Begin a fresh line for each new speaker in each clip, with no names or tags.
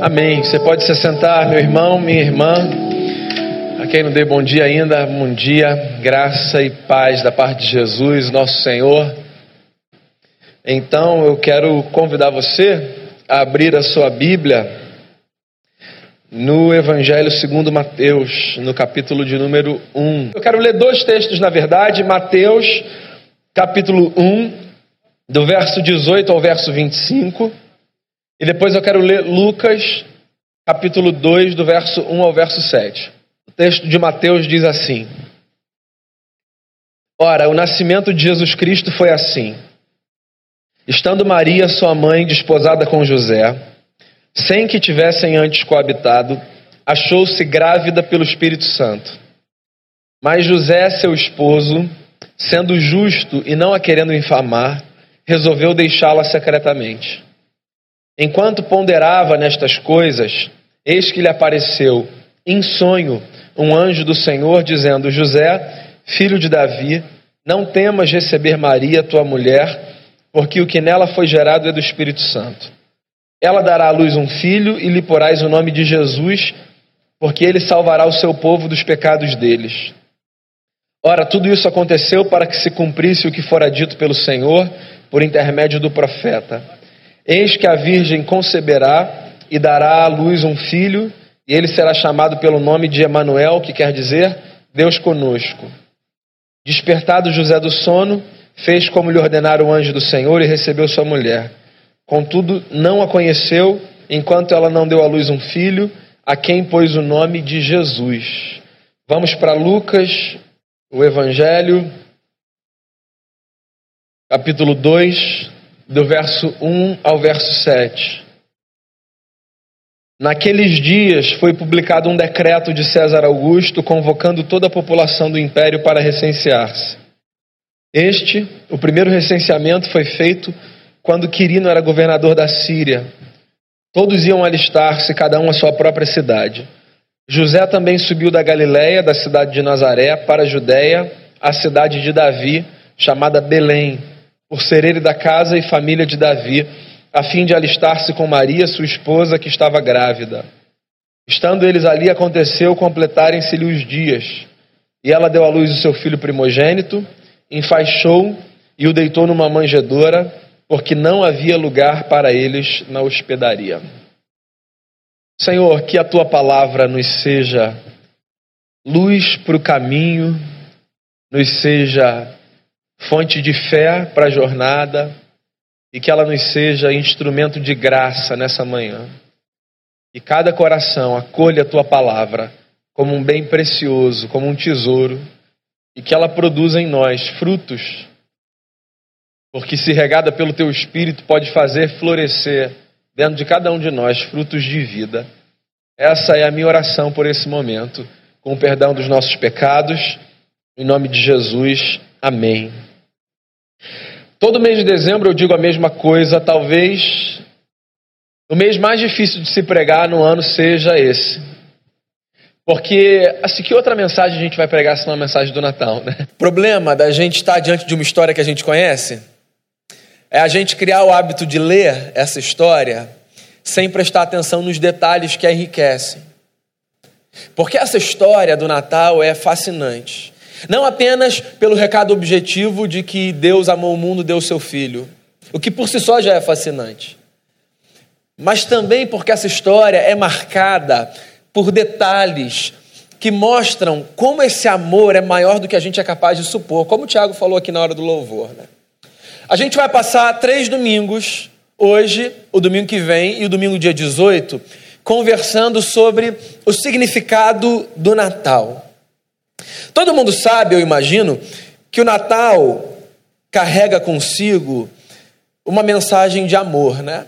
Amém. Você pode se sentar, meu irmão, minha irmã. A quem não dei bom dia ainda, bom dia, graça e paz da parte de Jesus, nosso Senhor. Então eu quero convidar você a abrir a sua Bíblia no Evangelho segundo Mateus, no capítulo de número 1. Eu quero ler dois textos, na verdade, Mateus, capítulo 1, do verso 18 ao verso 25. E depois eu quero ler Lucas, capítulo 2, do verso 1 ao verso 7. O texto de Mateus diz assim: Ora, o nascimento de Jesus Cristo foi assim. Estando Maria, sua mãe, desposada com José, sem que tivessem antes coabitado, achou-se grávida pelo Espírito Santo. Mas José, seu esposo, sendo justo e não a querendo infamar, resolveu deixá-la secretamente. Enquanto ponderava nestas coisas, eis que lhe apareceu, em sonho, um anjo do Senhor, dizendo: José, filho de Davi, não temas receber Maria, tua mulher, porque o que nela foi gerado é do Espírito Santo. Ela dará à luz um filho e lhe porás o nome de Jesus, porque ele salvará o seu povo dos pecados deles. Ora, tudo isso aconteceu para que se cumprisse o que fora dito pelo Senhor por intermédio do profeta. Eis que a Virgem conceberá e dará à luz um filho, e ele será chamado pelo nome de Emanuel, que quer dizer Deus conosco. Despertado José do sono, fez como lhe ordenara o anjo do Senhor e recebeu sua mulher. Contudo, não a conheceu, enquanto ela não deu à luz um filho, a quem pôs o nome de Jesus. Vamos para Lucas, o Evangelho, capítulo 2, do verso 1 ao verso 7. Naqueles dias foi publicado um decreto de César Augusto convocando toda a população do império para recensear-se. Este, o primeiro recenseamento, foi feito quando Quirino era governador da Síria. Todos iam alistar-se, cada um à sua própria cidade. José também subiu da Galiléia, da cidade de Nazaré, para a Judéia, a cidade de Davi, chamada Belém por ser ele da casa e família de Davi, a fim de alistar-se com Maria, sua esposa, que estava grávida. Estando eles ali, aconteceu completarem-se-lhe os dias. E ela deu à luz o seu filho primogênito, enfaixou e o deitou numa manjedoura, porque não havia lugar para eles na hospedaria. Senhor, que a tua palavra nos seja luz para o caminho, nos seja fonte de fé para a jornada e que ela nos seja instrumento de graça nessa manhã. E cada coração acolha a tua palavra como um bem precioso, como um tesouro, e que ela produza em nós frutos, porque se regada pelo teu espírito pode fazer florescer dentro de cada um de nós frutos de vida. Essa é a minha oração por esse momento, com o perdão dos nossos pecados, em nome de Jesus. Amém. Todo mês de dezembro eu digo a mesma coisa, talvez o mês mais difícil de se pregar no ano seja esse. Porque, assim, que outra mensagem a gente vai pregar se não a mensagem do Natal, né? O problema da gente estar diante de uma história que a gente conhece é a gente criar o hábito de ler essa história sem prestar atenção nos detalhes que a enriquecem. Porque essa história do Natal é fascinante. Não apenas pelo recado objetivo de que Deus amou o mundo, deu seu filho, o que por si só já é fascinante, mas também porque essa história é marcada por detalhes que mostram como esse amor é maior do que a gente é capaz de supor, como o Tiago falou aqui na hora do louvor. Né? A gente vai passar três domingos, hoje, o domingo que vem e o domingo dia 18, conversando sobre o significado do Natal. Todo mundo sabe, eu imagino, que o Natal carrega consigo uma mensagem de amor, né?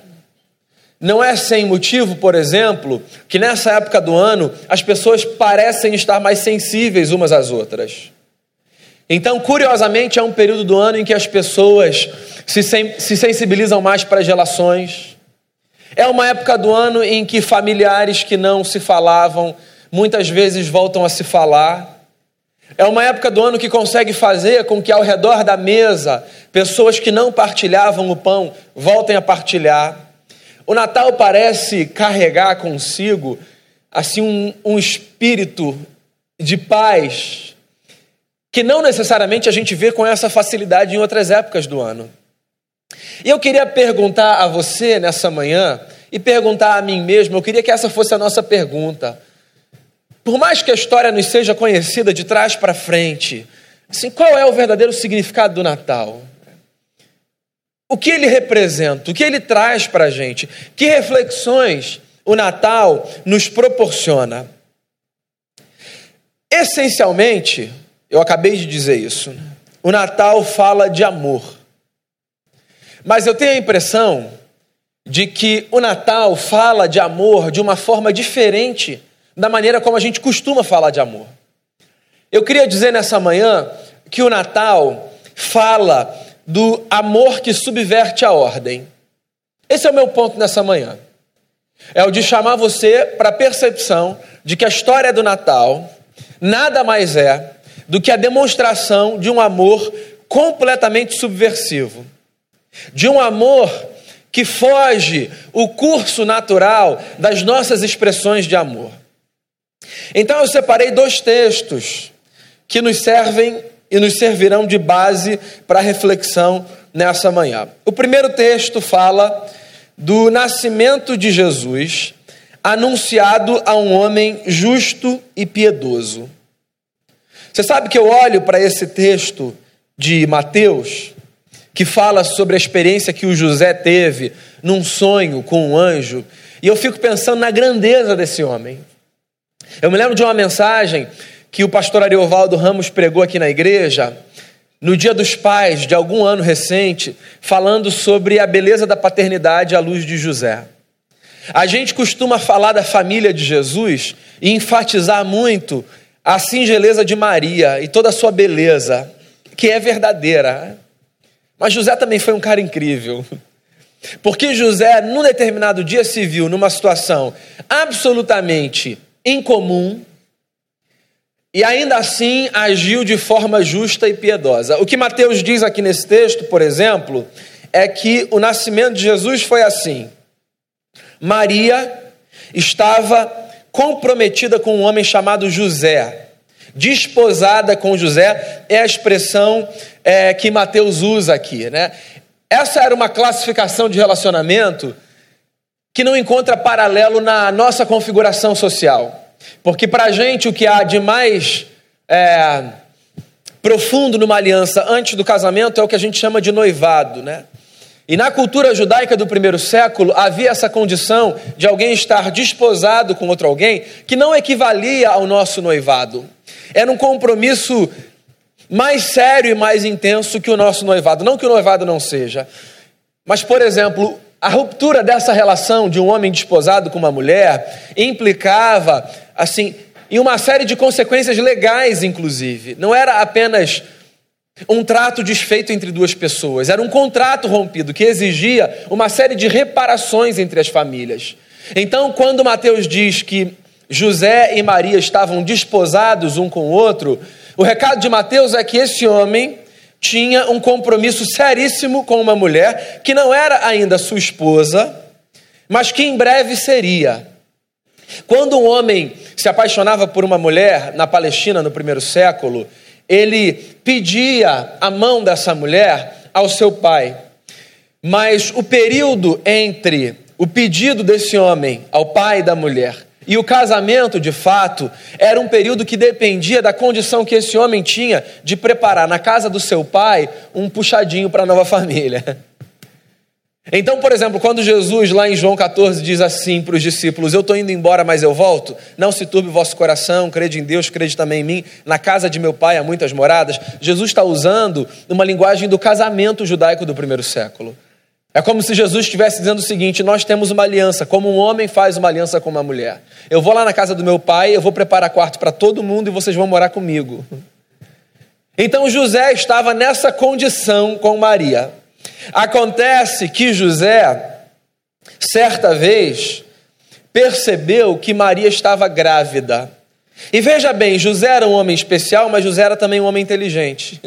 Não é sem motivo, por exemplo, que nessa época do ano as pessoas parecem estar mais sensíveis umas às outras. Então, curiosamente, é um período do ano em que as pessoas se, se sensibilizam mais para as relações. É uma época do ano em que familiares que não se falavam muitas vezes voltam a se falar. É uma época do ano que consegue fazer com que ao redor da mesa pessoas que não partilhavam o pão voltem a partilhar. o Natal parece carregar consigo assim um, um espírito de paz que não necessariamente a gente vê com essa facilidade em outras épocas do ano. E eu queria perguntar a você nessa manhã e perguntar a mim mesmo, eu queria que essa fosse a nossa pergunta. Por mais que a história nos seja conhecida de trás para frente, assim, qual é o verdadeiro significado do Natal? O que ele representa? O que ele traz para a gente? Que reflexões o Natal nos proporciona? Essencialmente, eu acabei de dizer isso, o Natal fala de amor. Mas eu tenho a impressão de que o Natal fala de amor de uma forma diferente da maneira como a gente costuma falar de amor. Eu queria dizer nessa manhã que o Natal fala do amor que subverte a ordem. Esse é o meu ponto nessa manhã. É o de chamar você para a percepção de que a história do Natal nada mais é do que a demonstração de um amor completamente subversivo. De um amor que foge o curso natural das nossas expressões de amor. Então eu separei dois textos que nos servem e nos servirão de base para reflexão nessa manhã. O primeiro texto fala do nascimento de Jesus, anunciado a um homem justo e piedoso. Você sabe que eu olho para esse texto de Mateus que fala sobre a experiência que o José teve num sonho com um anjo, e eu fico pensando na grandeza desse homem. Eu me lembro de uma mensagem que o pastor Ariovaldo Ramos pregou aqui na igreja, no Dia dos Pais, de algum ano recente, falando sobre a beleza da paternidade à luz de José. A gente costuma falar da família de Jesus e enfatizar muito a singeleza de Maria e toda a sua beleza, que é verdadeira. Mas José também foi um cara incrível. Porque José, num determinado dia, se viu numa situação absolutamente incomum e ainda assim agiu de forma justa e piedosa. O que Mateus diz aqui nesse texto, por exemplo, é que o nascimento de Jesus foi assim: Maria estava comprometida com um homem chamado José. Desposada com José é a expressão é, que Mateus usa aqui, né? Essa era uma classificação de relacionamento que não encontra paralelo na nossa configuração social. Porque para a gente o que há de mais é, profundo numa aliança antes do casamento é o que a gente chama de noivado, né? E na cultura judaica do primeiro século havia essa condição de alguém estar desposado com outro alguém que não equivalia ao nosso noivado. Era um compromisso mais sério e mais intenso que o nosso noivado. Não que o noivado não seja, mas, por exemplo, a ruptura dessa relação de um homem desposado com uma mulher implicava, assim, em uma série de consequências legais, inclusive. Não era apenas um trato desfeito entre duas pessoas, era um contrato rompido que exigia uma série de reparações entre as famílias. Então, quando Mateus diz que José e Maria estavam desposados um com o outro, o recado de Mateus é que esse homem tinha um compromisso seríssimo com uma mulher que não era ainda sua esposa, mas que em breve seria. Quando um homem se apaixonava por uma mulher na Palestina no primeiro século, ele pedia a mão dessa mulher ao seu pai. Mas o período entre o pedido desse homem ao pai da mulher e o casamento, de fato, era um período que dependia da condição que esse homem tinha de preparar na casa do seu pai um puxadinho para a nova família. Então, por exemplo, quando Jesus, lá em João 14, diz assim para os discípulos: Eu estou indo embora, mas eu volto, não se turbe o vosso coração, crede em Deus, crede também em mim, na casa de meu pai há muitas moradas. Jesus está usando uma linguagem do casamento judaico do primeiro século. É como se Jesus estivesse dizendo o seguinte: nós temos uma aliança, como um homem faz uma aliança com uma mulher. Eu vou lá na casa do meu pai, eu vou preparar quarto para todo mundo e vocês vão morar comigo. Então José estava nessa condição com Maria. Acontece que José, certa vez, percebeu que Maria estava grávida. E veja bem, José era um homem especial, mas José era também um homem inteligente.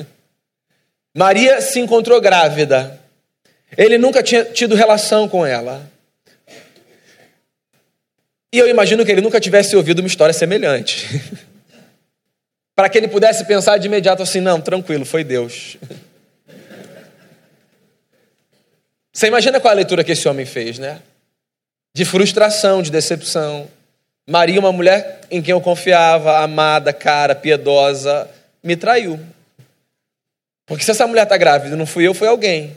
Maria se encontrou grávida. Ele nunca tinha tido relação com ela. E eu imagino que ele nunca tivesse ouvido uma história semelhante. Para que ele pudesse pensar de imediato assim: não, tranquilo, foi Deus. Você imagina qual a leitura que esse homem fez, né? De frustração, de decepção. Maria, uma mulher em quem eu confiava, amada, cara, piedosa, me traiu. Porque se essa mulher está grávida, não fui eu, foi alguém.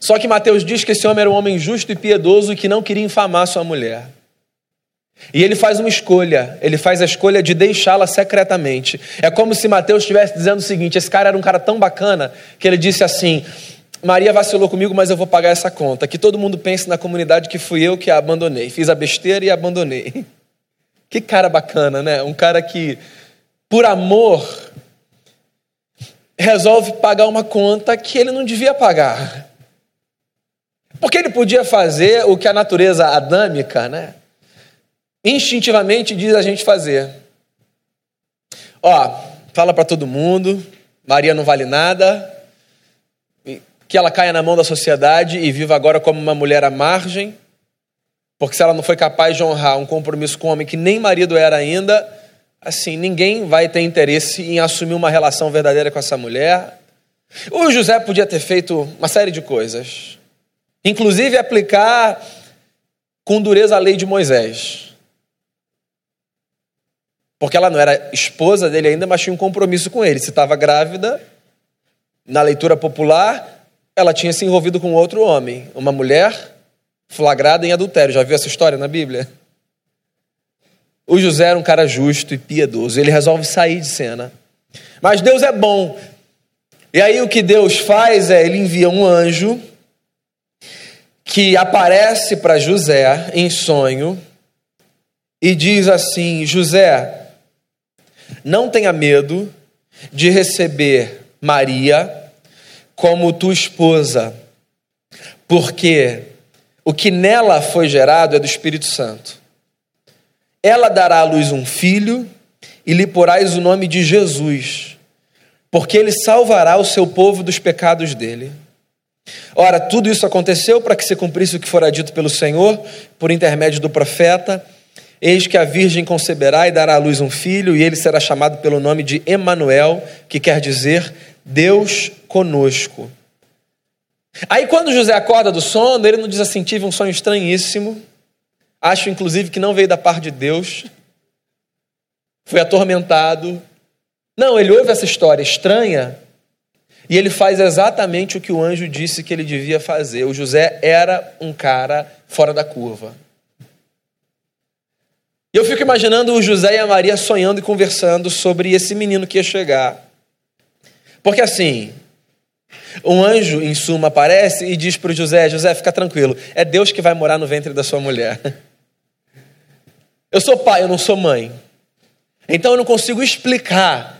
Só que Mateus diz que esse homem era um homem justo e piedoso que não queria infamar sua mulher. E ele faz uma escolha, ele faz a escolha de deixá-la secretamente. É como se Mateus estivesse dizendo o seguinte: esse cara era um cara tão bacana que ele disse assim: Maria vacilou comigo, mas eu vou pagar essa conta. Que todo mundo pense na comunidade que fui eu que a abandonei. Fiz a besteira e abandonei. Que cara bacana, né? Um cara que, por amor, resolve pagar uma conta que ele não devia pagar. Porque ele podia fazer o que a natureza adâmica, né? Instintivamente diz a gente fazer. Ó, fala para todo mundo, Maria não vale nada, que ela caia na mão da sociedade e viva agora como uma mulher à margem, porque se ela não foi capaz de honrar um compromisso com um homem que nem marido era ainda, assim, ninguém vai ter interesse em assumir uma relação verdadeira com essa mulher. O José podia ter feito uma série de coisas, inclusive aplicar com dureza a lei de Moisés. Porque ela não era esposa dele ainda, mas tinha um compromisso com ele. Se estava grávida, na leitura popular, ela tinha se envolvido com outro homem, uma mulher flagrada em adultério. Já viu essa história na Bíblia? O José era um cara justo e piedoso. Ele resolve sair de cena. Mas Deus é bom. E aí o que Deus faz é ele envia um anjo que aparece para José em sonho e diz assim: José, não tenha medo de receber Maria como tua esposa, porque o que nela foi gerado é do Espírito Santo. Ela dará à luz um filho e lhe porás o nome de Jesus, porque ele salvará o seu povo dos pecados dele. Ora, tudo isso aconteceu para que se cumprisse o que fora dito pelo Senhor por intermédio do profeta. Eis que a virgem conceberá e dará à luz um filho, e ele será chamado pelo nome de Emanuel, que quer dizer Deus conosco. Aí quando José acorda do sono, ele não diz assim: tive um sonho estranhíssimo. Acho inclusive que não veio da parte de Deus. Foi atormentado. Não, ele ouve essa história estranha e ele faz exatamente o que o anjo disse que ele devia fazer. O José era um cara fora da curva. E eu fico imaginando o José e a Maria sonhando e conversando sobre esse menino que ia chegar. Porque assim, um anjo, em suma, aparece e diz para o José: José, fica tranquilo, é Deus que vai morar no ventre da sua mulher. Eu sou pai, eu não sou mãe. Então eu não consigo explicar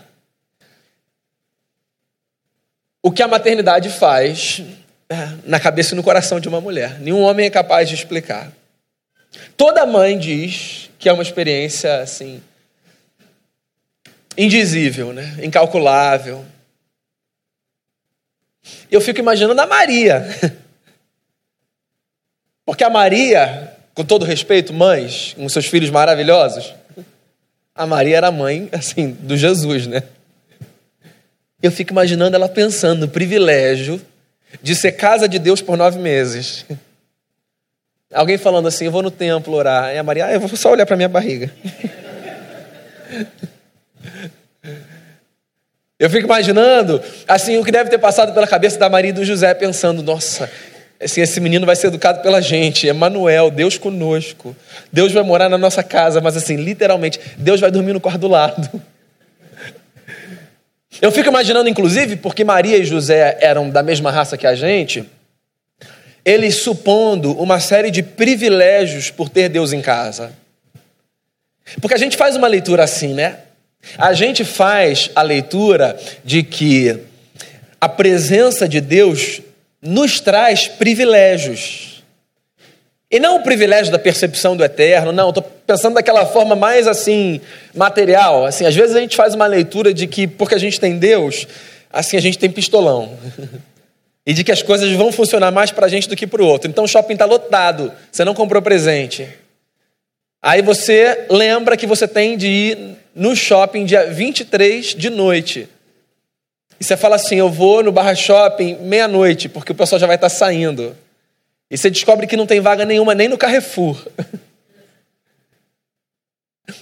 o que a maternidade faz é, na cabeça e no coração de uma mulher. Nenhum homem é capaz de explicar. Toda mãe diz que é uma experiência assim indizível, né? incalculável. Eu fico imaginando a Maria. Porque a Maria, com todo respeito, mães, com seus filhos maravilhosos, a Maria era mãe, assim, do Jesus, né? Eu fico imaginando ela pensando no privilégio de ser casa de Deus por nove meses. Alguém falando assim, eu vou no templo orar. E a Maria, ah, eu vou só olhar para minha barriga. Eu fico imaginando, assim, o que deve ter passado pela cabeça da Maria e do José, pensando, nossa, assim, esse menino vai ser educado pela gente, Emanuel, Deus conosco. Deus vai morar na nossa casa, mas assim, literalmente, Deus vai dormir no quarto do lado. Eu fico imaginando, inclusive, porque Maria e José eram da mesma raça que a gente, eles supondo uma série de privilégios por ter Deus em casa. Porque a gente faz uma leitura assim, né? A gente faz a leitura de que a presença de Deus nos traz privilégios. E não o privilégio da percepção do eterno, não, estou pensando daquela forma mais assim, material. Assim, às vezes a gente faz uma leitura de que porque a gente tem Deus, assim a gente tem pistolão. e de que as coisas vão funcionar mais para a gente do que para o outro. Então o shopping está lotado, você não comprou presente. Aí você lembra que você tem de ir no shopping dia 23 de noite. E você fala assim: eu vou no Barra Shopping meia-noite, porque o pessoal já vai estar tá saindo. E você descobre que não tem vaga nenhuma nem no Carrefour.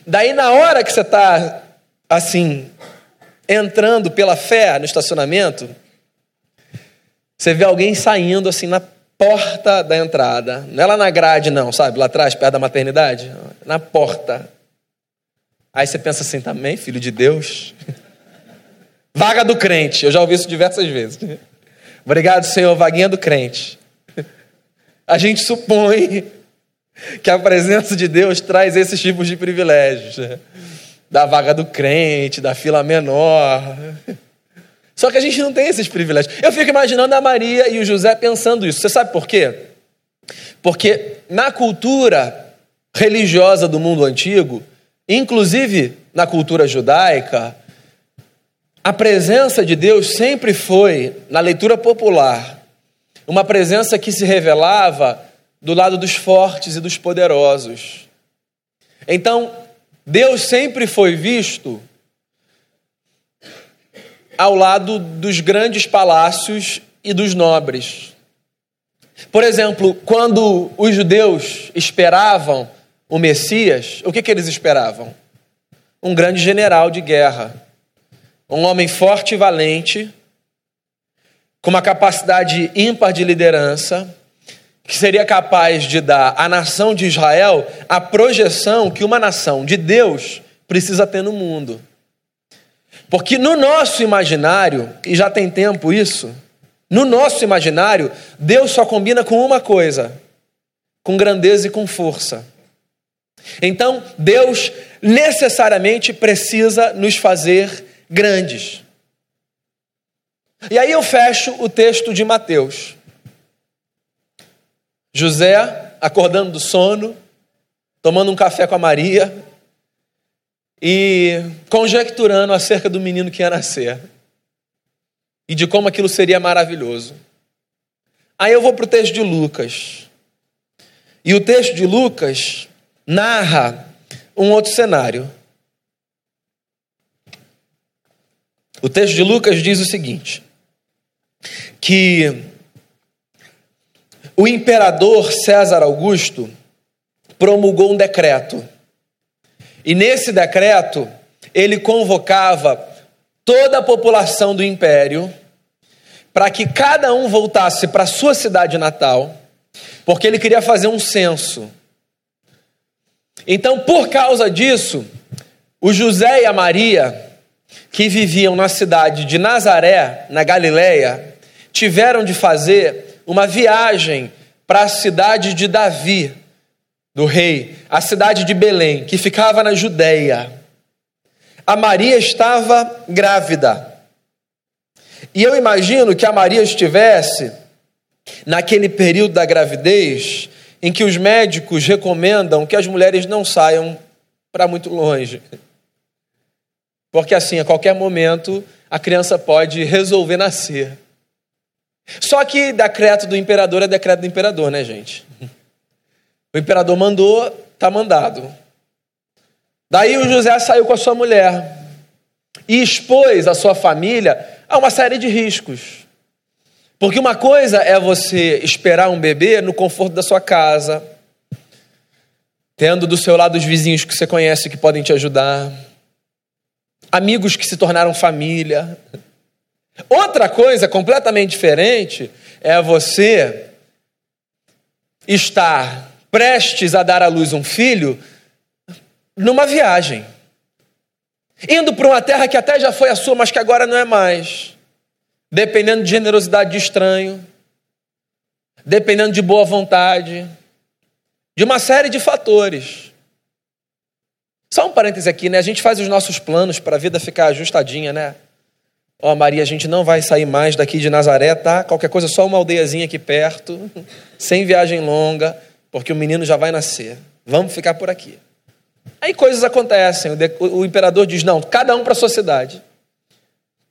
Daí, na hora que você está assim, entrando pela fé no estacionamento, você vê alguém saindo assim na porta da entrada. Não é lá na grade, não, sabe? Lá atrás, perto da maternidade. Na porta. Aí você pensa assim também, filho de Deus. Vaga do crente. Eu já ouvi isso diversas vezes. Obrigado, Senhor, vaguinha do crente. A gente supõe que a presença de Deus traz esses tipos de privilégios. Da vaga do crente, da fila menor. Só que a gente não tem esses privilégios. Eu fico imaginando a Maria e o José pensando isso. Você sabe por quê? Porque na cultura religiosa do mundo antigo, inclusive na cultura judaica, a presença de Deus sempre foi, na leitura popular, uma presença que se revelava do lado dos fortes e dos poderosos. Então, Deus sempre foi visto ao lado dos grandes palácios e dos nobres. Por exemplo, quando os judeus esperavam o Messias, o que, que eles esperavam? Um grande general de guerra, um homem forte e valente, com uma capacidade ímpar de liderança, que seria capaz de dar à nação de Israel a projeção que uma nação de Deus precisa ter no mundo. Porque no nosso imaginário, e já tem tempo isso, no nosso imaginário, Deus só combina com uma coisa: com grandeza e com força. Então, Deus necessariamente precisa nos fazer grandes. E aí eu fecho o texto de Mateus. José acordando do sono, tomando um café com a Maria, e conjecturando acerca do menino que ia nascer e de como aquilo seria maravilhoso. Aí eu vou para o texto de Lucas. E o texto de Lucas narra um outro cenário. O texto de Lucas diz o seguinte: que o imperador César Augusto promulgou um decreto e nesse decreto, ele convocava toda a população do império para que cada um voltasse para sua cidade natal, porque ele queria fazer um censo. Então, por causa disso, o José e a Maria, que viviam na cidade de Nazaré, na Galileia, tiveram de fazer uma viagem para a cidade de Davi, do rei, a cidade de Belém, que ficava na Judéia. A Maria estava grávida. E eu imagino que a Maria estivesse naquele período da gravidez em que os médicos recomendam que as mulheres não saiam para muito longe. Porque assim, a qualquer momento, a criança pode resolver nascer. Só que decreto do imperador é decreto do imperador, né, gente? O imperador mandou, está mandado. Daí o José saiu com a sua mulher e expôs a sua família a uma série de riscos. Porque uma coisa é você esperar um bebê no conforto da sua casa, tendo do seu lado os vizinhos que você conhece que podem te ajudar, amigos que se tornaram família. Outra coisa completamente diferente é você estar prestes a dar à luz um filho numa viagem, indo para uma terra que até já foi a sua, mas que agora não é mais, dependendo de generosidade de estranho, dependendo de boa vontade, de uma série de fatores. Só um parêntese aqui, né? A gente faz os nossos planos para a vida ficar ajustadinha, né? Ó, oh, Maria, a gente não vai sair mais daqui de Nazaré, tá? Qualquer coisa, só uma aldeiazinha aqui perto, sem viagem longa porque o menino já vai nascer. Vamos ficar por aqui. Aí coisas acontecem. O, imperador diz: não, cada um para a sua cidade.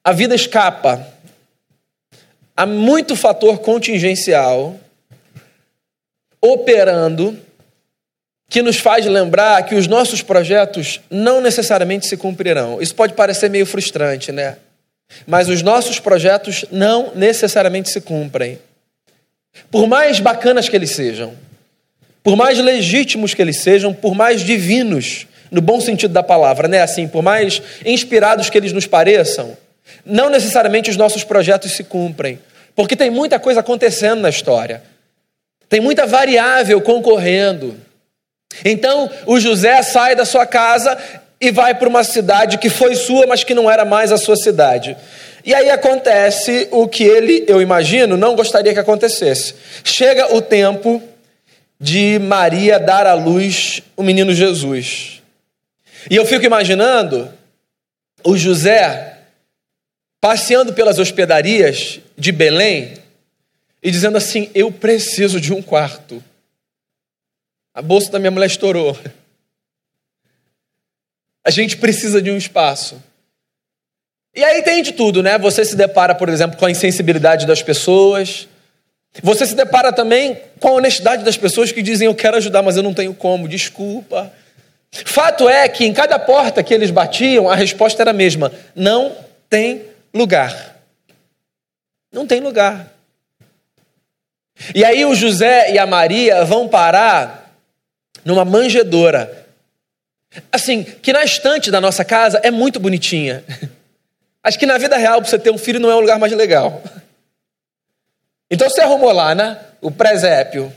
A vida escapa. há muito fator contingencial operando que nos faz lembrar que os nossos projetos não necessariamente se cumprirão. Isso pode parecer meio frustrante, né? Mas os nossos projetos não necessariamente se cumprem. Por mais bacanas que eles sejam, por mais legítimos que eles sejam, por mais divinos, no bom sentido da palavra, né? Assim, por mais inspirados que eles nos pareçam, não necessariamente os nossos projetos se cumprem, porque tem muita coisa acontecendo na história. Tem muita variável concorrendo. Então, o José sai da sua casa e vai para uma cidade que foi sua, mas que não era mais a sua cidade. E aí acontece o que ele, eu imagino, não gostaria que acontecesse. Chega o tempo de Maria dar à luz o menino Jesus. E eu fico imaginando o José passeando pelas hospedarias de Belém e dizendo assim: Eu preciso de um quarto. A bolsa da minha mulher estourou. A gente precisa de um espaço. E aí tem de tudo, né? Você se depara, por exemplo, com a insensibilidade das pessoas. Você se depara também com a honestidade das pessoas que dizem: Eu quero ajudar, mas eu não tenho como, desculpa. Fato é que em cada porta que eles batiam, a resposta era a mesma: Não tem lugar. Não tem lugar. E aí o José e a Maria vão parar numa manjedoura. Assim, que na estante da nossa casa é muito bonitinha. Acho que na vida real, para você ter um filho, não é o lugar mais legal. Então você arrumou lá, né? O presépio.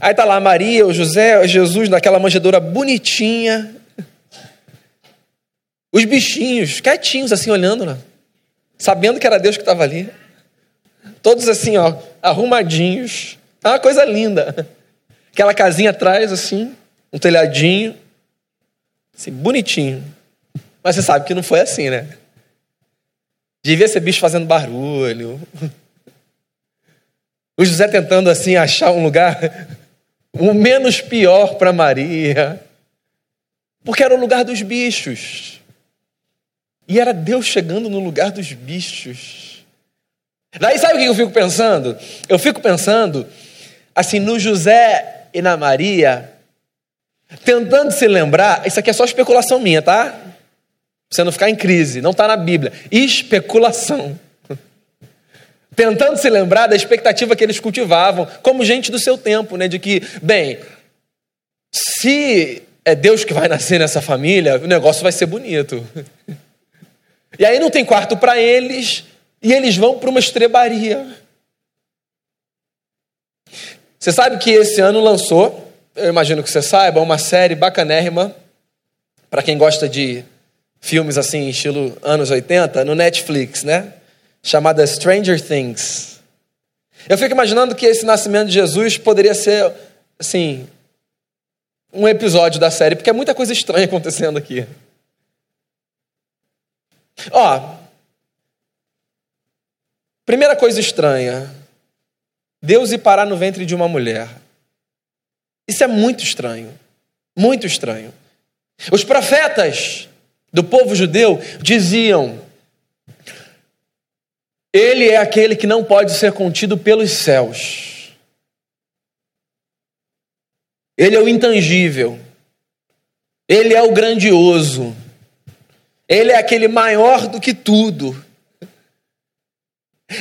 Aí tá lá Maria, o José, Jesus naquela manjedoura bonitinha. Os bichinhos, quietinhos assim, olhando, né? Sabendo que era Deus que estava ali. Todos assim, ó, arrumadinhos. É uma coisa linda. Aquela casinha atrás, assim, um telhadinho. Assim, bonitinho. Mas você sabe que não foi assim, né? Devia ser bicho fazendo barulho. O José tentando assim achar um lugar o menos pior para Maria. Porque era o lugar dos bichos. E era Deus chegando no lugar dos bichos. Daí sabe o que eu fico pensando? Eu fico pensando assim no José e na Maria, tentando se lembrar, isso aqui é só especulação minha, tá? Pra você não ficar em crise, não está na Bíblia. Especulação. Tentando se lembrar da expectativa que eles cultivavam, como gente do seu tempo, né? De que, bem, se é Deus que vai nascer nessa família, o negócio vai ser bonito. E aí não tem quarto para eles, e eles vão para uma estrebaria. Você sabe que esse ano lançou, eu imagino que você saiba, uma série bacanérrima, para quem gosta de filmes assim, estilo anos 80, no Netflix, né? Chamada Stranger Things. Eu fico imaginando que esse nascimento de Jesus poderia ser, assim, um episódio da série, porque é muita coisa estranha acontecendo aqui. Ó, Primeira coisa estranha: Deus ir parar no ventre de uma mulher. Isso é muito estranho. Muito estranho. Os profetas do povo judeu diziam: Ele é aquele que não pode ser contido pelos céus. Ele é o intangível. Ele é o grandioso. Ele é aquele maior do que tudo.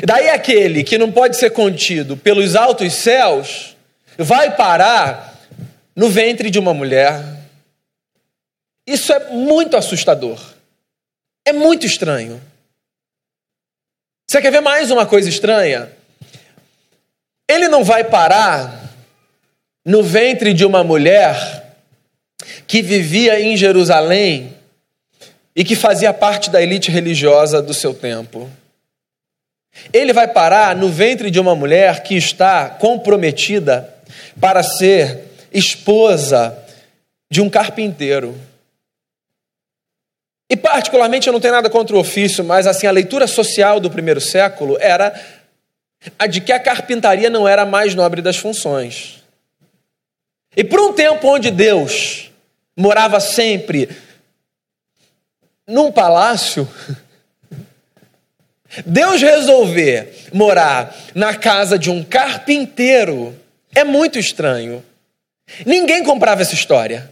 Daí aquele que não pode ser contido pelos altos céus vai parar no ventre de uma mulher. Isso é muito assustador. É muito estranho. Você quer ver mais uma coisa estranha? Ele não vai parar no ventre de uma mulher que vivia em Jerusalém e que fazia parte da elite religiosa do seu tempo. Ele vai parar no ventre de uma mulher que está comprometida para ser esposa de um carpinteiro. E particularmente eu não tenho nada contra o ofício, mas assim a leitura social do primeiro século era a de que a carpintaria não era a mais nobre das funções. E por um tempo onde Deus morava sempre num palácio, Deus resolver morar na casa de um carpinteiro é muito estranho. Ninguém comprava essa história.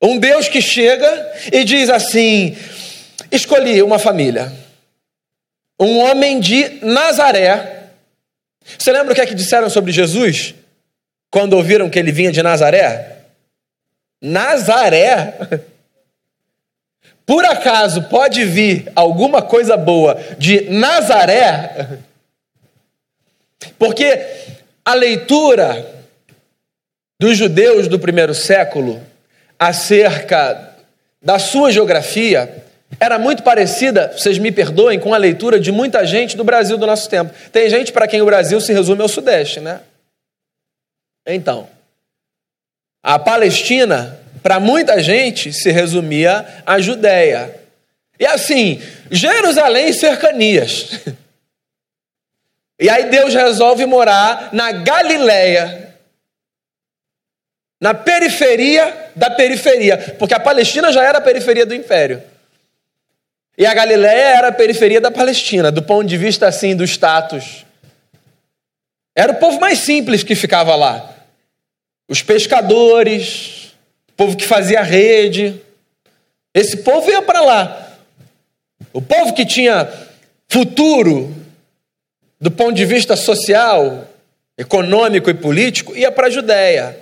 Um Deus que chega e diz assim: escolhi uma família, um homem de Nazaré. Você lembra o que é que disseram sobre Jesus quando ouviram que ele vinha de Nazaré? Nazaré. Por acaso pode vir alguma coisa boa de Nazaré? Porque a leitura dos judeus do primeiro século acerca da sua geografia era muito parecida, vocês me perdoem, com a leitura de muita gente do Brasil do nosso tempo. Tem gente para quem o Brasil se resume ao Sudeste, né? Então, a Palestina para muita gente, se resumia à Judéia. E assim, Jerusalém e cercanias. E aí Deus resolve morar na Galileia, na periferia da periferia, porque a Palestina já era a periferia do império. E a Galileia era a periferia da Palestina, do ponto de vista assim do status. Era o povo mais simples que ficava lá. Os pescadores, povo que fazia rede. Esse povo ia para lá. O povo que tinha futuro do ponto de vista social, econômico e político ia para a Judéia.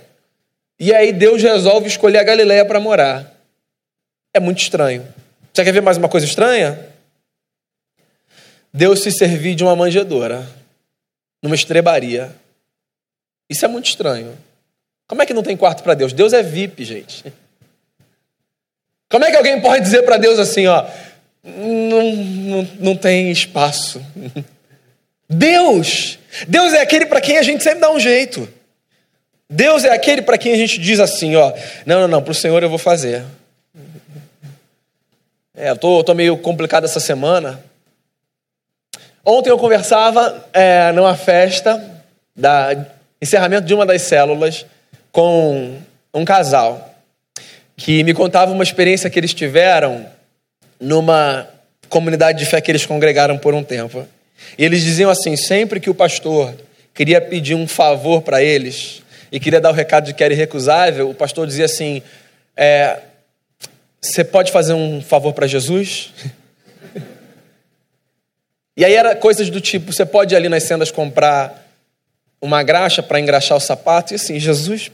E aí Deus resolve escolher a Galileia para morar. É muito estranho. Você quer ver mais uma coisa estranha? Deus se servir de uma manjedoura, numa estrebaria. Isso é muito estranho. Como é que não tem quarto para Deus? Deus é VIP, gente. Como é que alguém pode dizer para Deus assim, ó, não, não, não tem espaço? Deus, Deus é aquele para quem a gente sempre dá um jeito. Deus é aquele para quem a gente diz assim, ó, não, não, não, para o Senhor eu vou fazer. É, eu tô, tô meio complicado essa semana. Ontem eu conversava é, numa festa da encerramento de uma das células com um casal que me contava uma experiência que eles tiveram numa comunidade de fé que eles congregaram por um tempo. E eles diziam assim: sempre que o pastor queria pedir um favor para eles e queria dar o recado de que era irrecusável, o pastor dizia assim: é, Você pode fazer um favor para Jesus? e aí era coisas do tipo: Você pode ali nas sendas comprar uma graxa para engraxar o sapato? E assim, Jesus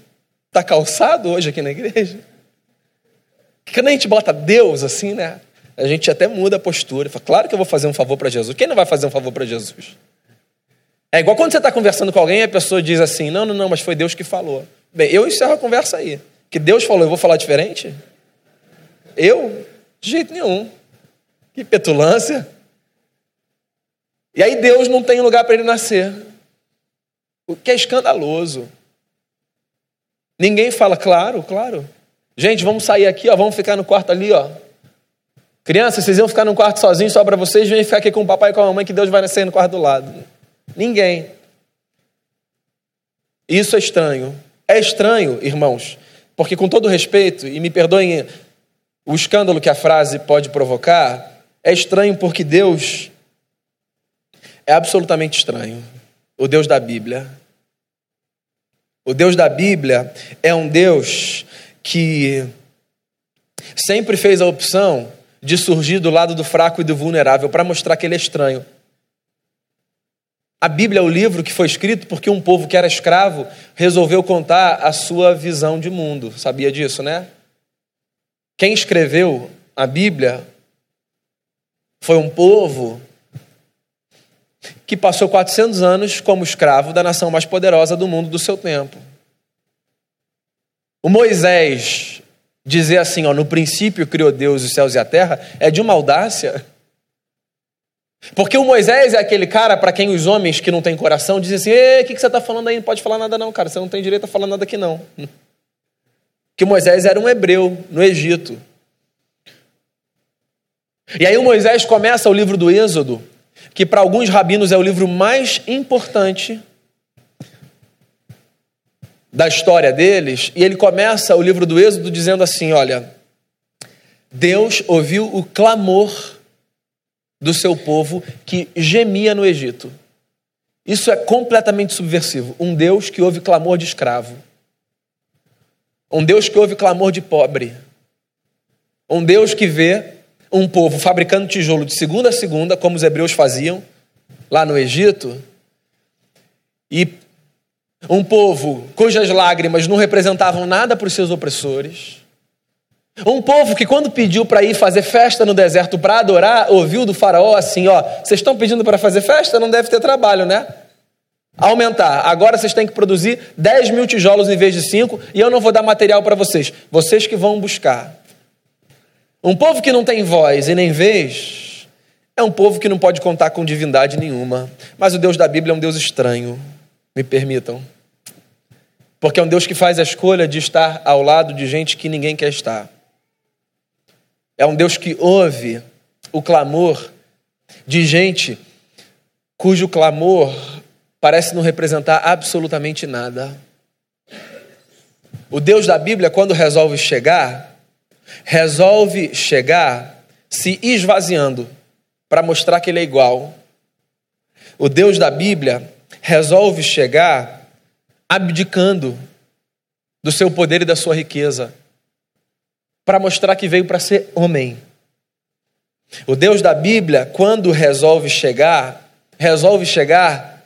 Está calçado hoje aqui na igreja? Quando a gente bota Deus assim, né? A gente até muda a postura. Fala, claro que eu vou fazer um favor para Jesus. Quem não vai fazer um favor para Jesus? É igual quando você está conversando com alguém e a pessoa diz assim: não, não, não, mas foi Deus que falou. Bem, eu encerro a conversa aí. Que Deus falou, eu vou falar diferente? Eu? De jeito nenhum. Que petulância. E aí Deus não tem lugar para ele nascer. O que é escandaloso. Ninguém fala, claro, claro. Gente, vamos sair aqui, ó, vamos ficar no quarto ali, ó. Crianças, vocês iam ficar no quarto sozinhos só para vocês, vêm ficar aqui com o papai e com a mamãe que Deus vai nascer no quarto do lado. Ninguém. Isso é estranho. É estranho, irmãos, porque com todo respeito, e me perdoem o escândalo que a frase pode provocar, é estranho porque Deus é absolutamente estranho. O Deus da Bíblia. O Deus da Bíblia é um Deus que sempre fez a opção de surgir do lado do fraco e do vulnerável para mostrar que ele é estranho. A Bíblia é o livro que foi escrito porque um povo que era escravo resolveu contar a sua visão de mundo. Sabia disso, né? Quem escreveu a Bíblia foi um povo que passou 400 anos como escravo da nação mais poderosa do mundo do seu tempo. O Moisés dizer assim, ó, no princípio criou Deus os céus e a terra, é de uma audácia. Porque o Moisés é aquele cara para quem os homens que não têm coração dizem assim: o que, que você está falando aí? Não pode falar nada, não, cara. Você não tem direito a falar nada aqui, não. Que Moisés era um hebreu no Egito. E aí o Moisés começa o livro do Êxodo que para alguns rabinos é o livro mais importante da história deles, e ele começa o livro do Êxodo dizendo assim: Olha, Deus ouviu o clamor do seu povo que gemia no Egito. Isso é completamente subversivo. Um Deus que ouve clamor de escravo. Um Deus que ouve clamor de pobre. Um Deus que vê um povo fabricando tijolo de segunda a segunda, como os hebreus faziam lá no Egito, e um povo cujas lágrimas não representavam nada para os seus opressores. Um povo que, quando pediu para ir fazer festa no deserto para adorar, ouviu do Faraó assim: Ó, vocês estão pedindo para fazer festa? Não deve ter trabalho, né? Aumentar. Agora vocês têm que produzir 10 mil tijolos em vez de 5 e eu não vou dar material para vocês. Vocês que vão buscar. Um povo que não tem voz e nem vez é um povo que não pode contar com divindade nenhuma. Mas o Deus da Bíblia é um Deus estranho, me permitam. Porque é um Deus que faz a escolha de estar ao lado de gente que ninguém quer estar. É um Deus que ouve o clamor de gente cujo clamor parece não representar absolutamente nada. O Deus da Bíblia, quando resolve chegar, resolve chegar se esvaziando para mostrar que ele é igual. O Deus da Bíblia resolve chegar abdicando do seu poder e da sua riqueza para mostrar que veio para ser homem. O Deus da Bíblia, quando resolve chegar, resolve chegar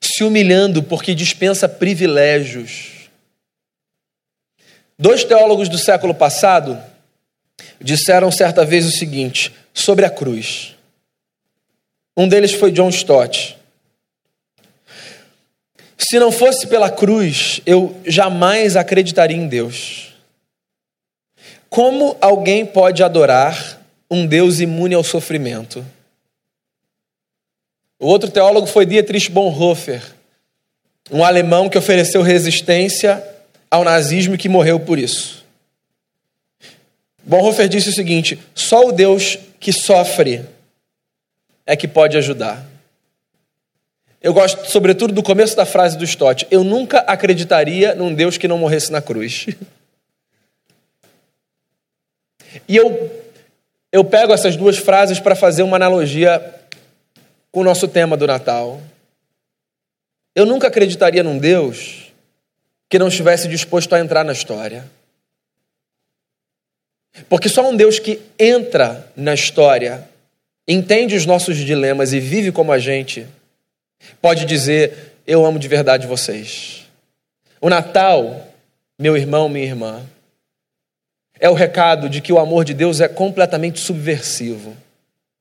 se humilhando porque dispensa privilégios. Dois teólogos do século passado disseram certa vez o seguinte sobre a cruz. Um deles foi John Stott. Se não fosse pela cruz, eu jamais acreditaria em Deus. Como alguém pode adorar um Deus imune ao sofrimento? O outro teólogo foi Dietrich Bonhoeffer, um alemão que ofereceu resistência ao nazismo e que morreu por isso. Bonhoeffer disse o seguinte: só o Deus que sofre é que pode ajudar. Eu gosto, sobretudo, do começo da frase do Stott: Eu nunca acreditaria num Deus que não morresse na cruz. E eu, eu pego essas duas frases para fazer uma analogia com o nosso tema do Natal. Eu nunca acreditaria num Deus que não estivesse disposto a entrar na história. Porque só um Deus que entra na história, entende os nossos dilemas e vive como a gente, pode dizer: Eu amo de verdade vocês. O Natal, meu irmão, minha irmã, é o recado de que o amor de Deus é completamente subversivo,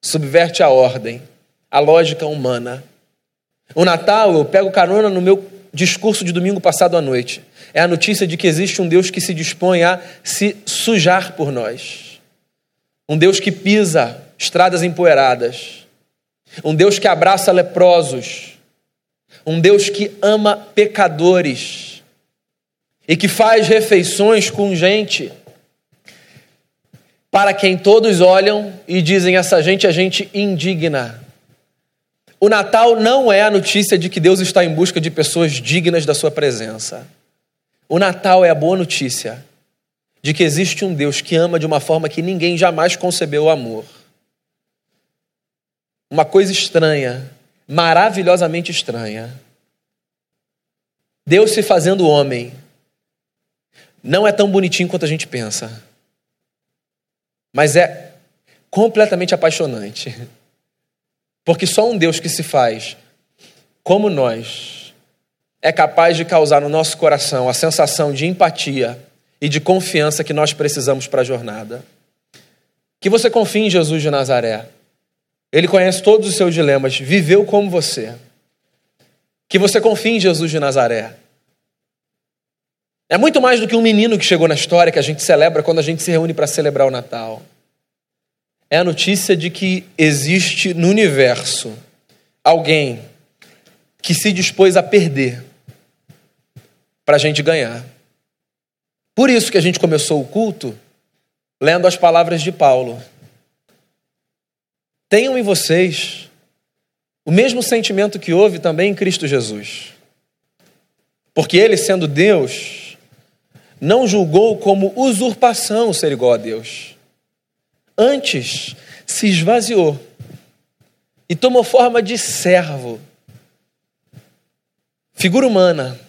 subverte a ordem a lógica humana. O Natal, eu pego carona no meu discurso de domingo passado à noite. É a notícia de que existe um Deus que se dispõe a se sujar por nós. Um Deus que pisa estradas empoeiradas. Um Deus que abraça leprosos. Um Deus que ama pecadores. E que faz refeições com gente para quem todos olham e dizem: essa gente é gente indigna. O Natal não é a notícia de que Deus está em busca de pessoas dignas da sua presença. O Natal é a boa notícia de que existe um Deus que ama de uma forma que ninguém jamais concebeu o amor. Uma coisa estranha, maravilhosamente estranha. Deus se fazendo homem não é tão bonitinho quanto a gente pensa, mas é completamente apaixonante. Porque só um Deus que se faz como nós é capaz de causar no nosso coração a sensação de empatia e de confiança que nós precisamos para a jornada. Que você confie em Jesus de Nazaré. Ele conhece todos os seus dilemas, viveu como você. Que você confie em Jesus de Nazaré. É muito mais do que um menino que chegou na história que a gente celebra quando a gente se reúne para celebrar o Natal é a notícia de que existe no universo alguém que se dispôs a perder para a gente ganhar. Por isso que a gente começou o culto lendo as palavras de Paulo. Tenham em vocês o mesmo sentimento que houve também em Cristo Jesus. Porque ele, sendo Deus, não julgou como usurpação ser igual a Deus Antes, se esvaziou,
e tomou forma de servo, figura humana.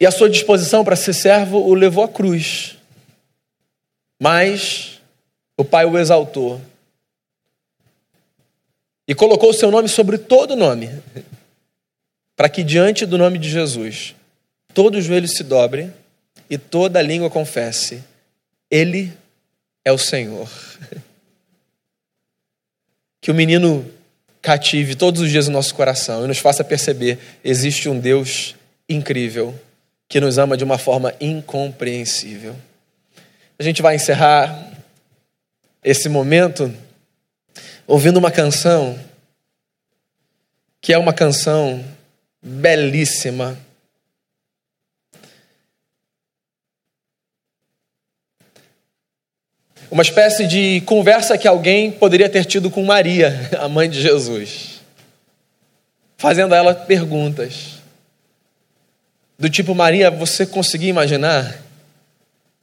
E a sua disposição para ser servo o levou à cruz. Mas o Pai o exaltou e colocou o seu nome sobre todo nome, para que diante do nome de Jesus todo joelho se dobre e toda língua confesse: Ele é o Senhor. Que o menino cative todos os dias o nosso coração e nos faça perceber: existe um Deus incrível que nos ama de uma forma incompreensível. A gente vai encerrar esse momento ouvindo uma canção que é uma canção belíssima. Uma espécie de conversa que alguém poderia ter tido com Maria, a mãe de Jesus, fazendo a ela perguntas. Do tipo, Maria, você conseguia imaginar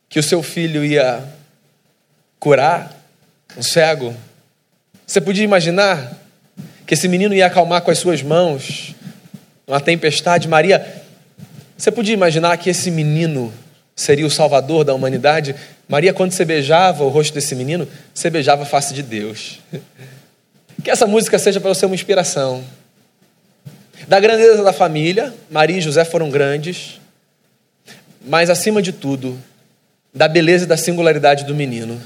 que o seu filho ia curar um cego? Você podia imaginar que esse menino ia acalmar com as suas mãos uma tempestade? Maria, você podia imaginar que esse menino seria o salvador da humanidade? Maria, quando você beijava o rosto desse menino, você beijava a face de Deus. Que essa música seja para você uma inspiração da grandeza da família, Maria e José foram grandes, mas acima de tudo, da beleza e da singularidade do menino.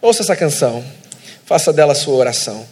Ouça essa canção, faça dela sua oração.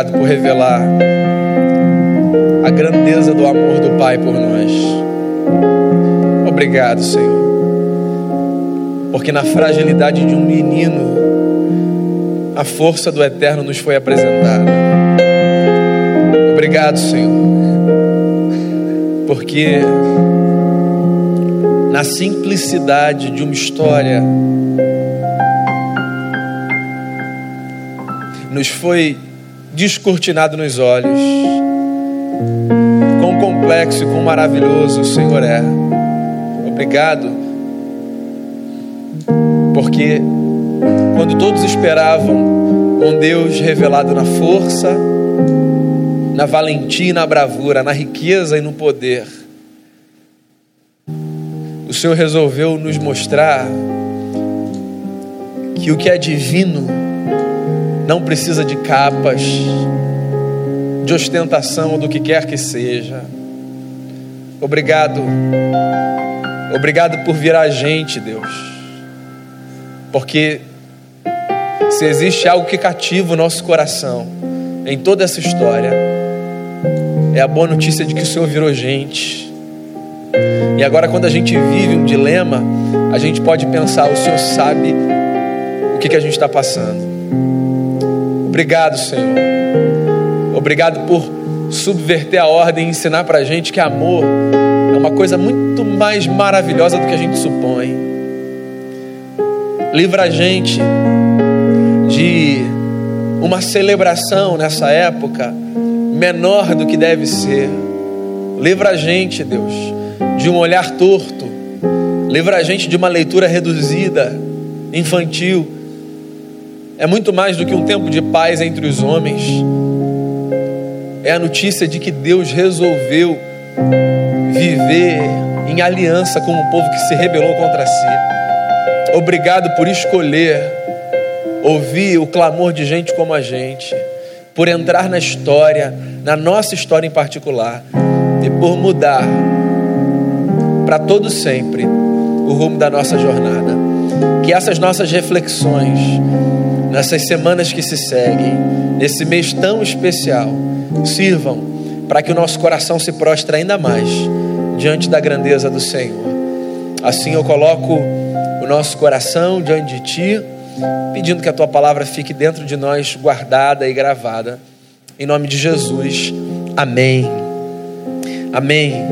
Obrigado por revelar a grandeza do amor do Pai por nós. Obrigado, Senhor. Porque na fragilidade de um menino, a força do eterno nos foi apresentada. Obrigado, Senhor. Porque na simplicidade de uma história, nos foi descortinado nos olhos. Quão complexo e quão maravilhoso o Senhor é. Obrigado, porque quando todos esperavam um Deus revelado na força, na valentia e na bravura, na riqueza e no poder, o Senhor resolveu nos mostrar que o que é divino não precisa de capas, de ostentação ou do que quer que seja. Obrigado, obrigado por vir a gente, Deus, porque se existe algo que cativa o nosso coração em toda essa história, é a boa notícia de que o Senhor virou gente. E agora, quando a gente vive um dilema, a gente pode pensar: o Senhor sabe o que, que a gente está passando. Obrigado, Senhor. Obrigado por subverter a ordem e ensinar para a gente que amor é uma coisa muito mais maravilhosa do que a gente supõe. Livra a gente de uma celebração nessa época menor do que deve ser. Livra a gente, Deus, de um olhar torto. Livra a gente de uma leitura reduzida, infantil é muito mais do que um tempo de paz entre os homens. É a notícia de que Deus resolveu viver em aliança com um povo que se rebelou contra si. Obrigado por escolher ouvir o clamor de gente como a gente, por entrar na história, na nossa história em particular, e por mudar para todo sempre o rumo da nossa jornada. Que essas nossas reflexões nessas semanas que se seguem, nesse mês tão especial, sirvam para que o nosso coração se prostre ainda mais diante da grandeza do Senhor. Assim eu coloco o nosso coração diante de Ti, pedindo que a Tua palavra fique dentro de nós, guardada e gravada. Em nome de Jesus. Amém. Amém.